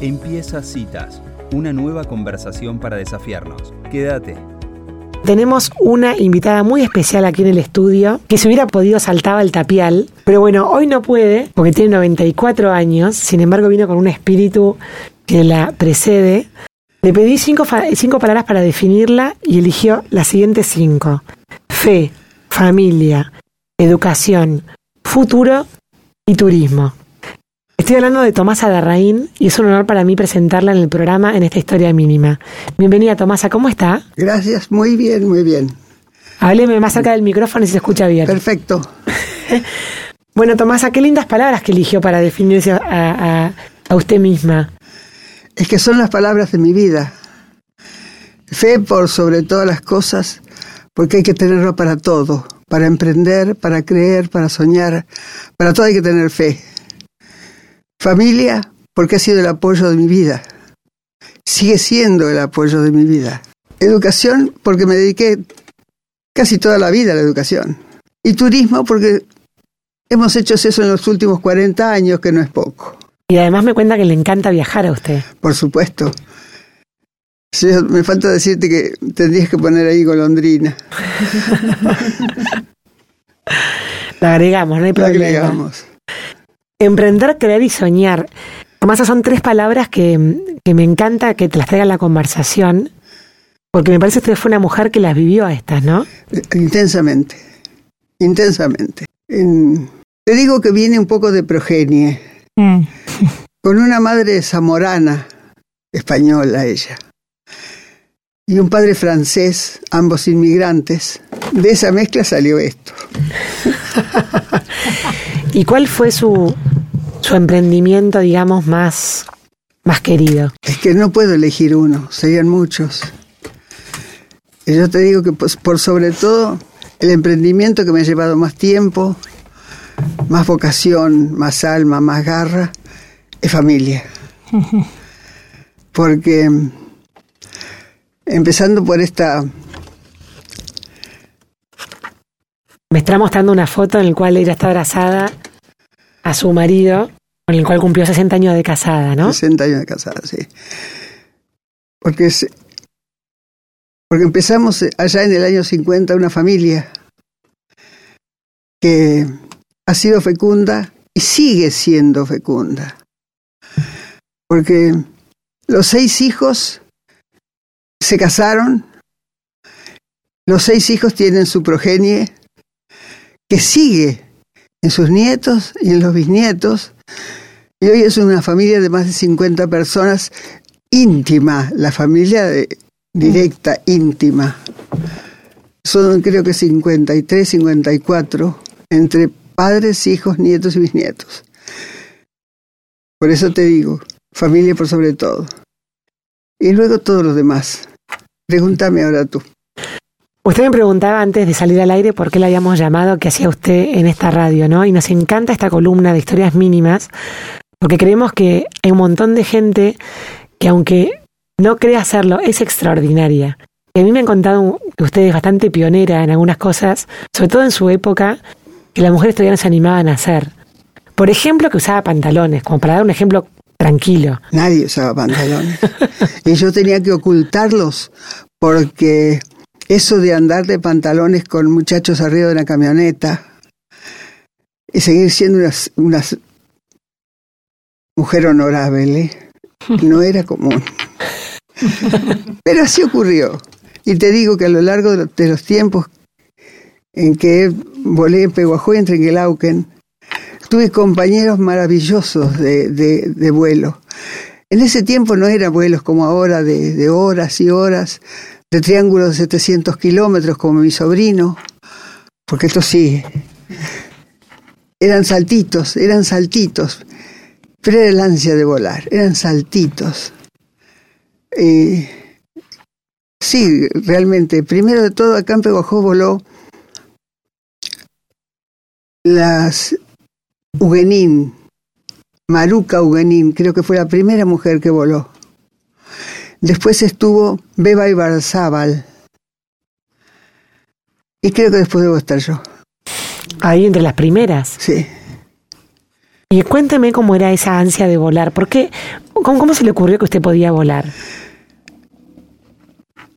Empieza Citas, una nueva conversación para desafiarnos. Quédate. Tenemos una invitada muy especial aquí en el estudio que se hubiera podido saltar al tapial, pero bueno, hoy no puede porque tiene 94 años, sin embargo vino con un espíritu que la precede. Le pedí cinco, cinco palabras para definirla y eligió las siguientes cinco. Fe, familia, educación, futuro y turismo. Estoy hablando de Tomasa Darraín y es un honor para mí presentarla en el programa en esta historia mínima. Bienvenida Tomasa, ¿cómo está? Gracias, muy bien, muy bien. Hábleme más cerca del micrófono y se escucha bien. Perfecto. bueno, Tomasa, qué lindas palabras que eligió para definirse a, a usted misma. Es que son las palabras de mi vida. Fe por sobre todas las cosas, porque hay que tenerlo para todo, para emprender, para creer, para soñar, para todo hay que tener fe. Familia, porque ha sido el apoyo de mi vida. Sigue siendo el apoyo de mi vida. Educación, porque me dediqué casi toda la vida a la educación. Y turismo, porque hemos hecho eso en los últimos 40 años, que no es poco. Y además me cuenta que le encanta viajar a usted. Por supuesto. me falta decirte que tendrías que poner ahí golondrina. la agregamos, no hay problema. La agregamos. Emprender, creer y soñar. Además, son tres palabras que, me encanta que te las traiga la conversación, porque me parece que usted fue una mujer que las vivió a estas, ¿no? Intensamente, intensamente. te digo que viene un poco de progenie, mm. con una madre zamorana, española ella, y un padre francés, ambos inmigrantes. De esa mezcla salió esto. ¿Y cuál fue su, su emprendimiento, digamos, más, más querido? Es que no puedo elegir uno, serían muchos. Y yo te digo que pues, por sobre todo el emprendimiento que me ha llevado más tiempo, más vocación, más alma, más garra, es familia. Porque empezando por esta Me está mostrando una foto en la cual ella está abrazada a su marido, con el cual cumplió 60 años de casada, ¿no? 60 años de casada, sí. Porque, porque empezamos allá en el año 50 una familia que ha sido fecunda y sigue siendo fecunda. Porque los seis hijos se casaron, los seis hijos tienen su progenie, que sigue en sus nietos y en los bisnietos. Y hoy es una familia de más de 50 personas íntima, la familia directa, íntima. Son creo que 53, 54, entre padres, hijos, nietos y bisnietos. Por eso te digo, familia por sobre todo. Y luego todos los demás. Pregúntame ahora tú. Usted me preguntaba antes de salir al aire por qué le habíamos llamado, que hacía usted en esta radio, ¿no? Y nos encanta esta columna de historias mínimas, porque creemos que hay un montón de gente que aunque no crea hacerlo, es extraordinaria. Y a mí me han contado que usted es bastante pionera en algunas cosas, sobre todo en su época, que las mujeres todavía no se animaban a hacer. Por ejemplo, que usaba pantalones, como para dar un ejemplo tranquilo. Nadie usaba pantalones. y yo tenía que ocultarlos porque eso de andar de pantalones con muchachos arriba de una camioneta y seguir siendo una, mujer honorable ¿eh? no era común. Pero así ocurrió. Y te digo que a lo largo de los tiempos en que volé en Peguajó y en Trenguelauquen, tuve compañeros maravillosos de, vuelo. En ese tiempo no eran vuelos como ahora de horas y horas, de triángulo de 700 kilómetros como mi sobrino, porque esto sí, eran saltitos, eran saltitos, pero era ansia de volar, eran saltitos. sí, realmente, primero de todo, acá en Pegojó voló las Huguenín, Maruca Huguenín, creo que fue la primera mujer que voló. Después estuvo Beba Ibarzábal. Y creo que después debo estar yo. Ahí entre las primeras. Sí. Y cuénteme cómo era esa ansia de volar. ¿Por qué? ¿Cómo, cómo se le ocurrió que usted podía volar?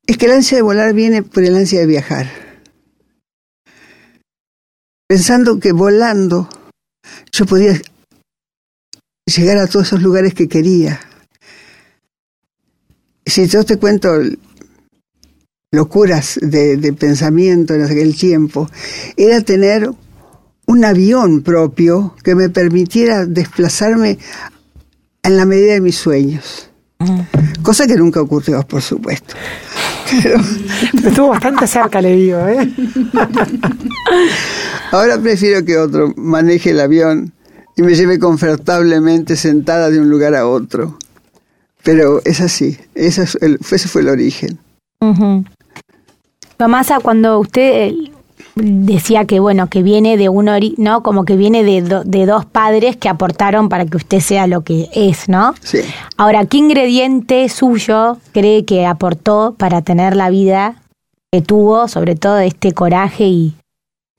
Es que el ansia de volar viene por el ansia de viajar. Pensando que volando yo podía llegar a todos esos lugares que quería. Si yo te cuento locuras de, de pensamiento en aquel tiempo, era tener un avión propio que me permitiera desplazarme en la medida de mis sueños. Cosa que nunca ocurrió, por supuesto. Pero, estuvo bastante cerca, le digo. ¿eh? Ahora prefiero que otro maneje el avión y me lleve confortablemente sentada de un lugar a otro. Pero es así, ese, fue el origen. Tomasa, cuando usted eh, decía que bueno que viene de un no como que viene de, de, dos padres que aportaron para que usted sea lo que es no sí. Ahora qué ingrediente suyo cree que aportó para tener la vida que tuvo sobre todo este coraje y,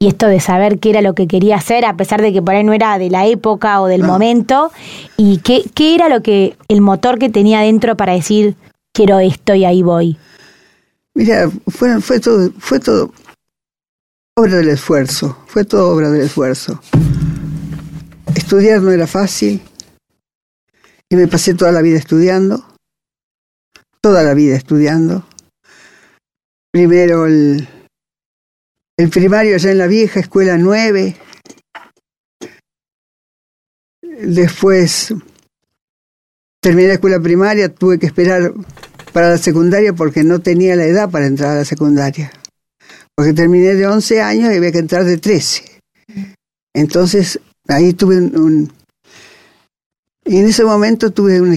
y esto de saber qué era lo que quería hacer a pesar de que por ahí no era de la época o del momento y qué qué era lo que el motor que tenía dentro para decir quiero esto y ahí voy mira fue fue todo fue todo obra del esfuerzo, fue todo obra del esfuerzo. Estudiar no era fácil y me pasé toda la vida estudiando, toda la vida estudiando. Primero el, el primario allá en la vieja escuela 9, después terminé la escuela primaria, tuve que esperar para la secundaria porque no tenía la edad para entrar a la secundaria porque terminé de 11 años y había que entrar de 13. Entonces, ahí tuve un... y en ese momento tuve un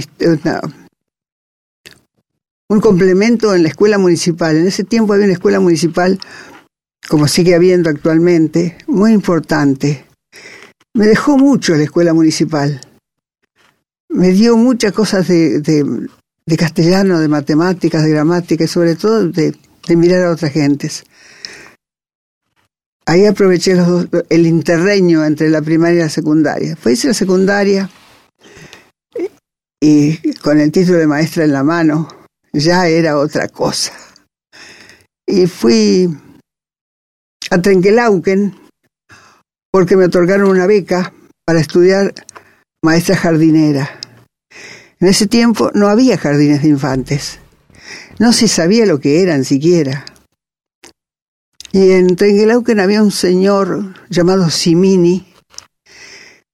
complemento en la escuela municipal. En ese tiempo había una escuela municipal, como sigue habiendo actualmente, muy importante. Me dejó mucho la escuela municipal. Me dio muchas cosas de, castellano, de matemáticas, de gramática y sobre todo de, de mirar a otras gentes. Ahí aproveché el interreño entre la primaria y la secundaria. Fue hice la secundaria y con el título de maestra en la mano ya era otra cosa. Y fui a Trenquelauquen porque me otorgaron una beca para estudiar maestra jardinera. En ese tiempo no había jardines de infantes. No se sabía lo que eran siquiera. Y en Trengelauken había un señor llamado Simini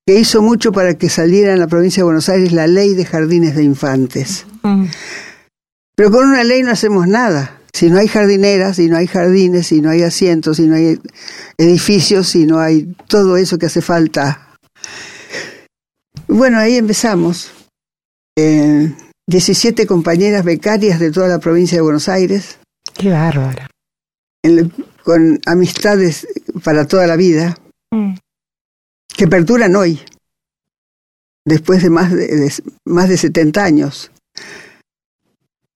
que hizo mucho para que saliera en la provincia de Buenos Aires la ley de jardines de infantes. Pero con una ley no hacemos nada. Si no hay jardineras, si no hay jardines, si no hay asientos, si no hay edificios, si no hay todo eso que hace falta. Bueno, ahí empezamos. 17 compañeras becarias de toda la provincia de Buenos Aires. Qué bárbara con amistades para toda la vida, mm. que perduran hoy, después de más de, más de 70 años.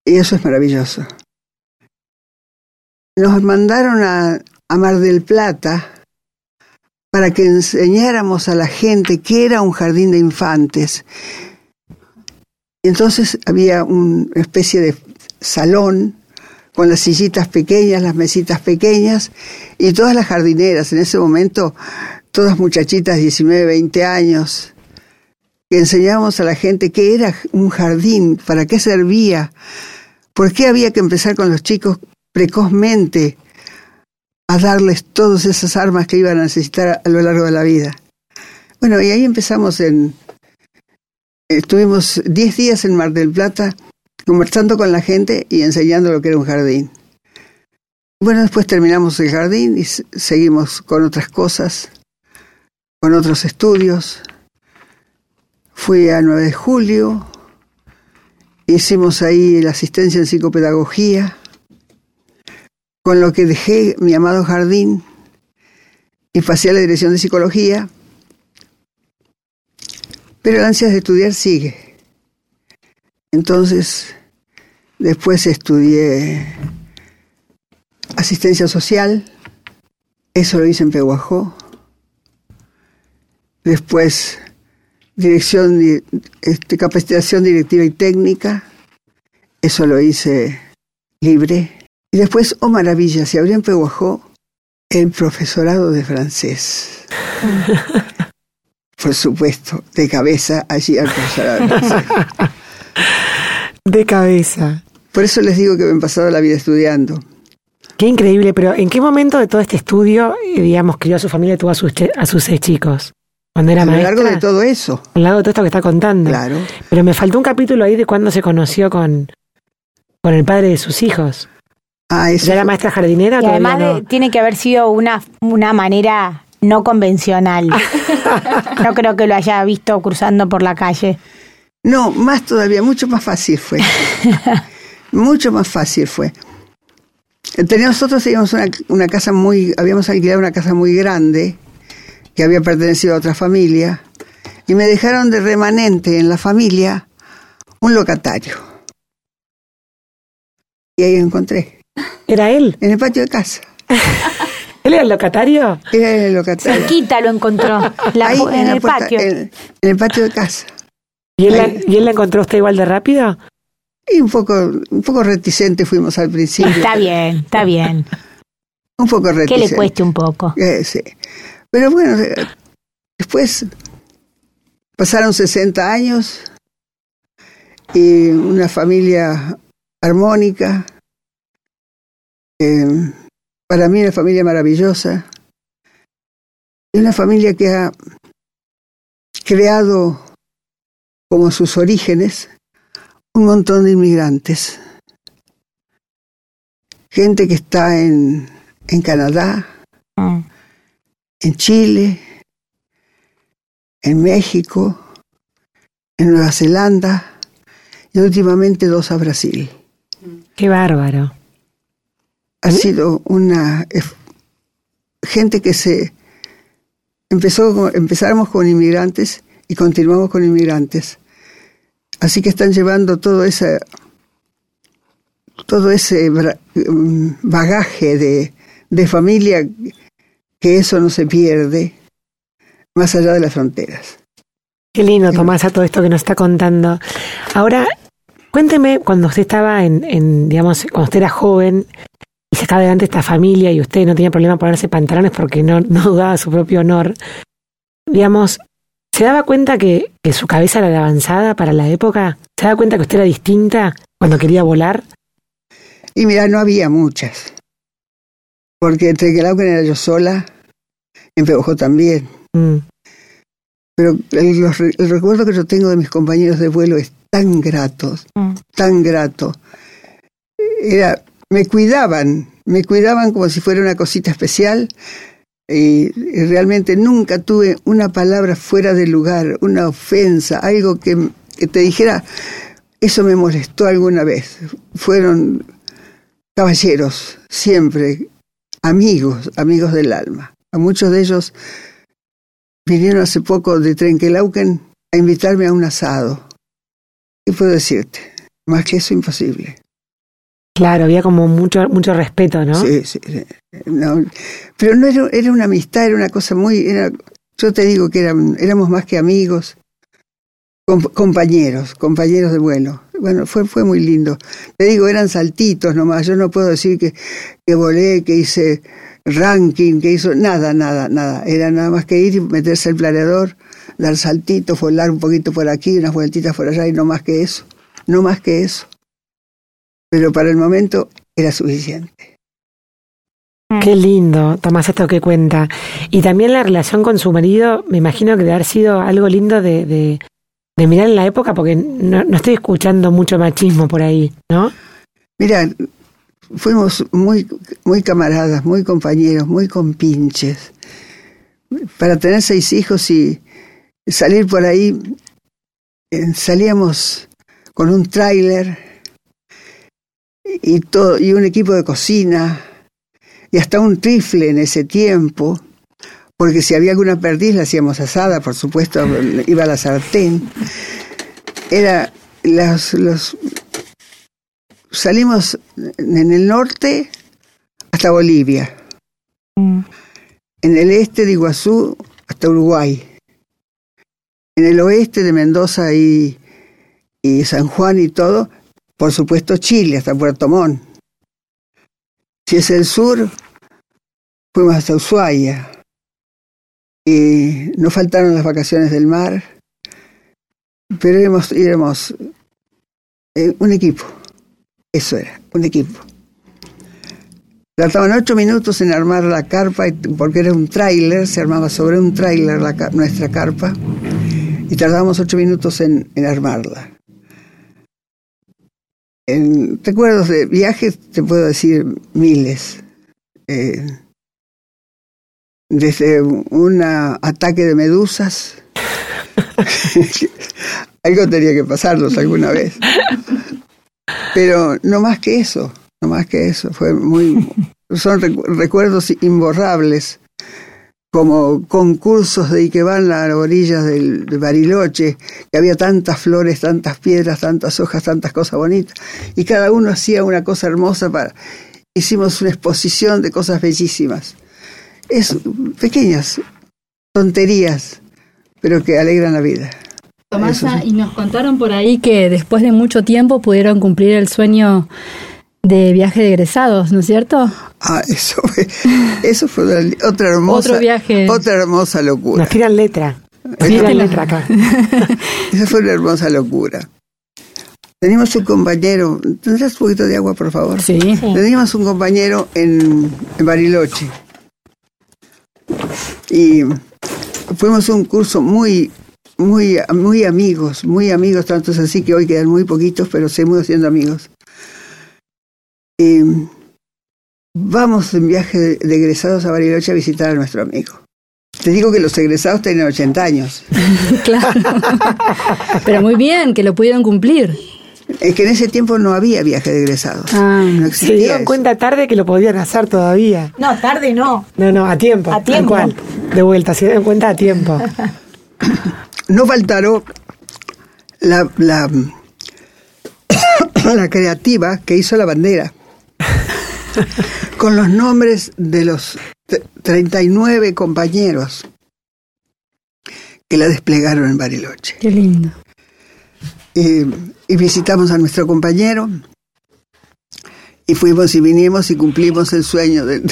Y eso es maravilloso. Nos mandaron a, a Mar del Plata para que enseñáramos a la gente qué era un jardín de infantes. Entonces había una especie de salón con las sillitas pequeñas, las mesitas pequeñas y todas las jardineras, en ese momento todas muchachitas 19, 20 años, que enseñábamos a la gente qué era un jardín, para qué servía, por qué había que empezar con los chicos precozmente a darles todas esas armas que iban a necesitar a lo largo de la vida. Bueno, y ahí empezamos en... Estuvimos 10 días en Mar del Plata conversando con la gente y enseñando lo que era un jardín. Bueno, después terminamos el jardín y seguimos con otras cosas, con otros estudios. Fui a 9 de julio, hicimos ahí la asistencia en psicopedagogía, con lo que dejé mi amado jardín y pasé a la dirección de psicología, pero la ansia de estudiar sigue. Entonces, después estudié asistencia social, eso lo hice en Peguajó. Después dirección, di- este, capacitación directiva y técnica. Eso lo hice libre. Y después, oh maravilla, se abrió en Peguajó el profesorado de francés. Por supuesto, de cabeza allí al profesorado de francés. De cabeza. Por eso les digo que me he pasado la vida estudiando. Qué increíble, pero ¿en qué momento de todo este estudio, eh, digamos, crió a su familia y tuvo a sus, a sus seis chicos? Cuando era A lo maestra. largo de todo eso, A lo largo de todo esto que está contando. claro. Pero me faltó un capítulo ahí de cuando se conoció con, con el padre de sus hijos. Ah, eso ¿Ya era maestra jardinera Y además no? de- tiene que haber sido una, una manera no convencional. no creo que lo haya visto cruzando por la calle. No, más todavía, mucho más fácil fue. mucho más fácil fue. Teníamos, nosotros teníamos una, una casa muy, habíamos alquilado una casa muy grande que había pertenecido a otra familia y me dejaron de remanente en la familia un locatario. Y ahí encontré, ¿Era él? en el patio de casa. ¿Él era el locatario? Era el locatario. Cerquita lo encontró, la Ahí, en, la el puerta- patio. En, en el patio de casa. ¿Y él, la, Ahí. ¿Y él la encontró usted igual de rápido? Y un poco, un poco reticente fuimos al principio. Está bien, está bien. Un poco Que reticente. le cueste un poco. Eh, sí. Pero bueno, eh, después pasaron 60 años y una familia armónica. Eh, para mí una familia maravillosa. Una familia que ha creado como sus orígenes un montón de inmigrantes. Gente que está en, en Canadá, Mm. en Chile, en México, en Nueva Zelanda y últimamente dos a Brasil. Qué bárbaro. Ha sido una gente que se empezó empezamos con inmigrantes y continuamos con inmigrantes. Así que están llevando todo ese todo ese mm, bagaje de, de familia que eso no se pierde más allá de las fronteras. Qué lindo, Tomás, a todo esto que nos está contando. Ahora, cuénteme, cuando usted estaba en, en, digamos, cuando usted era joven sacaba adelante esta familia y usted no tenía problema ponerse pantalones porque no, no dudaba de su propio honor, digamos, ¿se daba cuenta que, que su cabeza era de avanzada para la época? ¿Se daba cuenta que usted era distinta cuando quería volar? Y mira, no había muchas. Porque entre Quelauquen era yo sola, en Peojó también. Mm, Pero el, los el recuerdo que yo tengo de mis compañeros de vuelo es tan grato, Mm. tan grato. Era, me cuidaban, me cuidaban como si fuera una cosita especial. Y, realmente nunca tuve una palabra fuera de lugar, una ofensa, algo que, que te dijera, eso me molestó alguna vez. Fueron caballeros, siempre, amigos, amigos del alma. A muchos de ellos vinieron hace poco de Trenquelauquen a invitarme a un asado. ¿Qué puedo decirte? Más que eso, imposible. Claro, había como mucho, mucho respeto, ¿no? Sí, sí. No, pero no era, era una amistad, era una cosa muy... Era, yo te digo que eran, éramos más que amigos, com- compañeros, compañeros de vuelo. Bueno, fue, fue muy lindo. Te digo, eran saltitos nomás. Yo no puedo decir que, que volé, que hice ranking, que hizo nada, nada, nada. Era nada más que ir y meterse el planeador, dar saltitos, volar un poquito por aquí, unas vueltitas por allá y no más que eso. No más que eso. Pero para el momento era suficiente. Qué lindo, Tomás, esto que cuenta. Y también la relación con su marido, me imagino que debe haber sido algo lindo de, de, de mirar en la época, porque no, no estoy escuchando mucho machismo por ahí, ¿no? Mira, fuimos muy, muy camaradas, muy compañeros, muy compinches. Para tener seis hijos y salir por ahí, eh, salíamos con un tráiler y todo y un equipo de cocina y hasta un rifle en ese tiempo, porque si había alguna perdiz la hacíamos asada, por supuesto, iba a la sartén. Era los, los salimos en el norte hasta Bolivia, Mm. en el este de Iguazú hasta Uruguay. En el oeste de Mendoza y, y San Juan y todo, por supuesto Chile, hasta Puerto Montt. Si es el sur, fuimos hasta Ushuaia. Y nos faltaron las vacaciones del mar, pero éramos, eh, un equipo. Eso era, un equipo. Tardaban ocho minutos en armar la carpa, porque era un tráiler, se armaba sobre un tráiler nuestra carpa, y tardábamos ocho minutos en, armarla. En recuerdos de viajes te puedo decir miles. Eh, desde un ataque de medusas. Algo tenía que pasarnos alguna vez. Pero no más que eso, no más que eso. Fue muy, son recuerdos imborrables, como concursos de Ikebana a las orillas del, de Bariloche, que había tantas flores, tantas piedras, tantas hojas, tantas cosas bonitas, y cada uno hacía una cosa hermosa para. Hicimos una exposición de cosas bellísimas. Es pequeñas tonterías, pero que alegran la vida. Tomasa, y nos contaron por ahí que después de mucho tiempo pudieron cumplir el sueño de viaje de egresados, ¿no es cierto? Ah, eso fue, eso fue otra hermosa, Otro viaje. otra hermosa locura. Nos tiran letra. Nos tiran letra acá. Esa fue una hermosa locura. Teníamos un compañero, ¿tendrás un poquito de agua, por favor? Sí. Teníamos un compañero en, en Bariloche. Y fuimos a un curso muy muy, muy amigos, muy amigos, tanto es así que hoy quedan muy poquitos, pero seguimos siendo amigos. Y vamos en viaje de, egresados a Bariloche a visitar a nuestro amigo. Te digo que los egresados tienen 80 años. claro. pero muy bien, que lo pudieron cumplir. Es que en ese tiempo no había viaje de egresados. Ah, no se dieron cuenta tarde que lo podían hacer todavía. No, tarde no. No, no, a tiempo. A tiempo. Cual, de vuelta, se dieron cuenta a tiempo. no faltaron la, la, la creativa que hizo la bandera con los nombres de los 39 compañeros que la desplegaron en Bariloche. Qué lindo. Y, visitamos a nuestro compañero y fuimos y vinimos y cumplimos el sueño del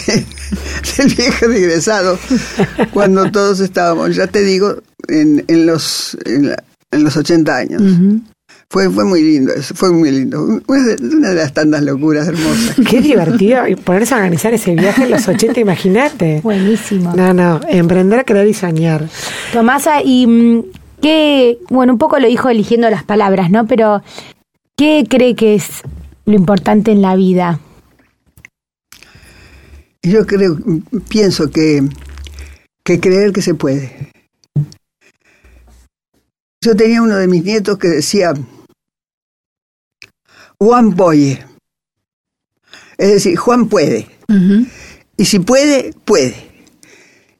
viejo regresado cuando todos estábamos, ya te digo, en, en los, en, los 80 años. Fue, fue muy lindo, fue muy lindo. Una de, las tantas locuras hermosas. Qué divertido ponerse a organizar ese viaje en los 80, imagínate. Buenísimo. No, no, emprender, crear y soñar. Tomasa, y mm, qué, bueno, un poco lo dijo eligiendo las palabras, ¿no? Pero, ¿qué cree que es lo importante en la vida? Yo creo, pienso que, que creer que se puede. Yo tenía uno de mis nietos que decía, Juan puede. Es decir, Juan puede. Y si puede, puede.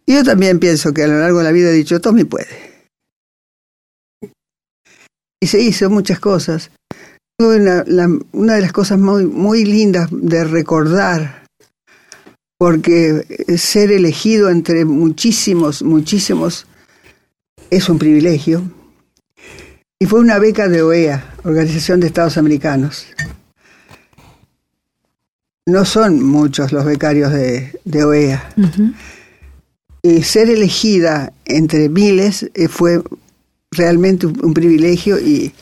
Y yo también pienso que a lo largo de la vida he dicho, Tommy puede. Y se hizo muchas cosas. Una, una de las cosas muy, muy lindas de recordar, porque ser elegido entre muchísimos, muchísimos, es un privilegio y fue una beca de OEA, Organización de Estados Americanos. No son muchos los becarios de, OEA. Y ser elegida entre miles eh, fue realmente un, privilegio y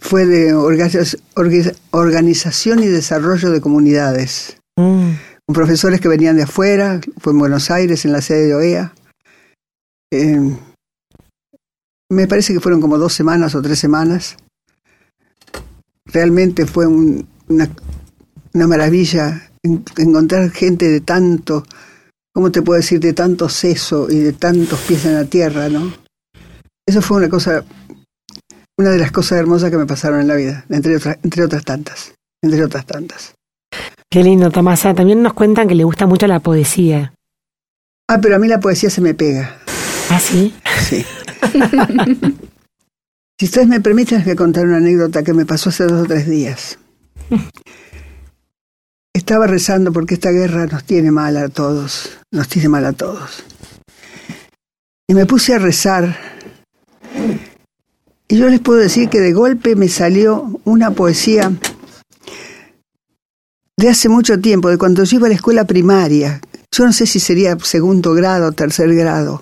fue de organización y desarrollo de comunidades. Mm. Con profesores que venían de afuera, fue en Buenos Aires, en la sede de OEA. Eh, me parece que fueron como dos semanas o tres semanas. Realmente fue una, una, maravilla encontrar gente de tanto, ¿cómo te puedo decir? De tanto seso y de tantos pies en la tierra, ¿no? Eso fue una cosa, una de las cosas hermosas que me pasaron en la vida, entre otras, entre otras tantas, entre otras tantas. Qué lindo, Tomasa. También nos cuentan que le gusta mucho la poesía. Ah, pero a mí la poesía se me pega. ¿Ah, sí? Sí. si ustedes me permiten, les voy a contar una anécdota que me pasó hace dos o tres días. Estaba rezando porque esta guerra nos tiene mal a todos, nos tiene mal a todos. Y me puse a rezar Y yo les puedo decir que de golpe me salió una poesía de hace mucho tiempo, de cuando yo iba a la escuela primaria. Yo no sé si sería segundo grado o tercer grado.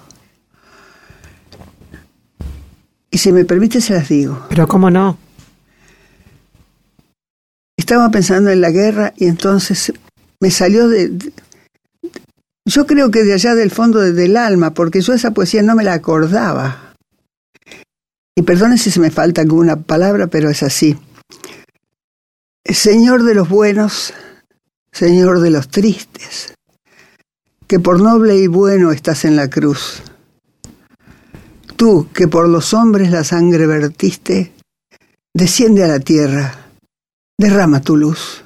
Y si me permite se las digo. Pero cómo no. Estaba pensando en la guerra y entonces me salió de, de- yo creo que de allá del fondo de- del alma, porque yo esa poesía no me la acordaba. Y perdone si se me falta alguna palabra, pero es así. Señor de los buenos, Señor de los tristes, que por noble y bueno estás en la cruz. Tú, que por los hombres la sangre vertiste, desciende a la tierra, derrama tu luz.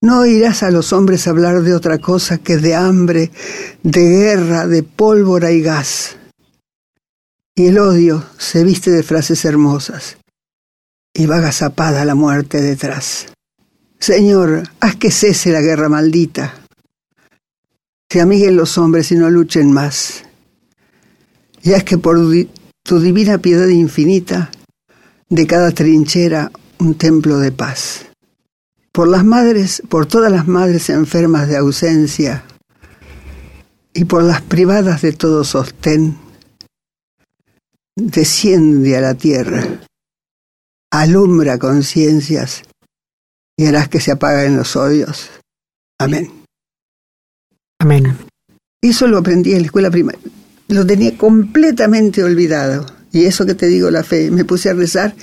No oirás a los hombres hablar de otra cosa que de hambre, de guerra, de pólvora y gas. Y el odio se viste de frases hermosas y va agazapada la muerte detrás. Señor, haz que cese la guerra maldita. Se amiguen los hombres y no luchen más. Y haz que por tu divina piedad infinita, de cada trinchera un templo de paz. Por las madres, por todas las madres enfermas de ausencia y por las privadas de todo sostén, desciende a la tierra, alumbra conciencias y harás que se apaguen los odios. Amén. Amén. Eso lo aprendí en la escuela primaria. Lo tenía completamente olvidado. Y eso que te digo, la fe. Me puse a rezar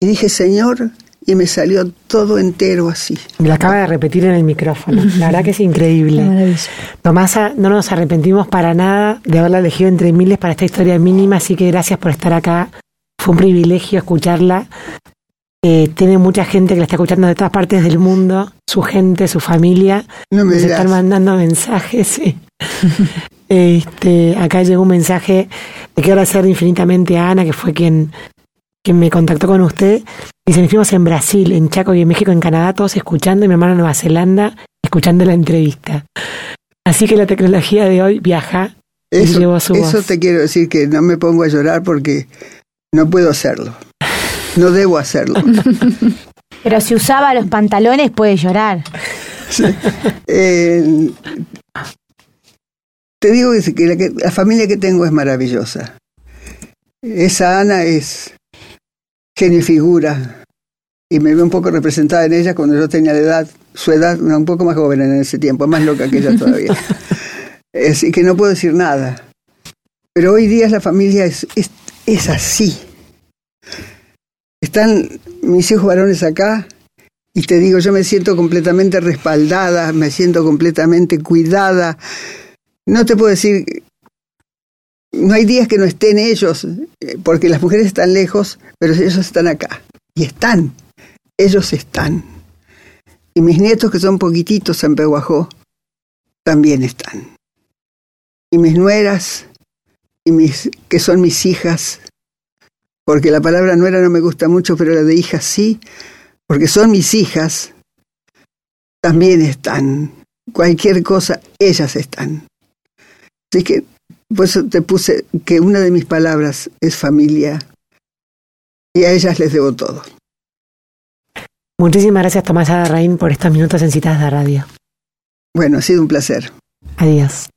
y dije, Señor, y me salió todo entero así. Me lo acaba de repetir en el micrófono. La verdad que es increíble. Tomasa, no nos arrepentimos para nada de haberla elegido entre miles para esta historia mínima, así que gracias por estar acá. Fue un privilegio escucharla. Eh, tiene mucha gente que la está escuchando de todas partes del mundo, su gente, su familia. No me Nos dirás. están mandando mensajes. sí. este, acá llegó un mensaje. Le quiero agradecer infinitamente a Ana, que fue quien, quien me contactó con usted. Dice, nos fuimos en Brasil, en Chaco y en México, en Canadá, todos escuchando, y mi hermano en Nueva Zelanda, escuchando la entrevista. Así que la tecnología de hoy viaja y llevó Eso, su eso voz. te quiero decir que no me pongo a llorar porque no puedo hacerlo. No debo hacerlo. Pero si usaba los pantalones puede llorar. Eh, te digo que la, que la familia que tengo es maravillosa. Esa Ana es genio y figura. Y me veo un poco representada en ella cuando yo tenía la edad, su edad, una un poco más joven en ese tiempo, más loca que ella todavía. Así que no puedo decir nada. Pero hoy día la familia es, es, es así. Están mis hijos varones acá, y te digo, yo me siento completamente respaldada, me siento completamente cuidada. No te puedo decir, no hay días que no estén ellos, eh, porque las mujeres están lejos, pero ellos están acá. Y están, ellos están. Y mis nietos, que son poquititos en Pehuajó, también están. Y mis nueras, y mis, que son mis hijas, porque la palabra nuera no me gusta mucho, pero la de hija sí, porque son mis hijas, también están. Cualquier cosa, ellas están. Así que, por eso te puse que una de mis palabras es familia y a ellas les debo todo. Muchísimas gracias, Tomás Adarraín, por estos minutos en Citas de Radio. Bueno, ha sido un placer. Adiós.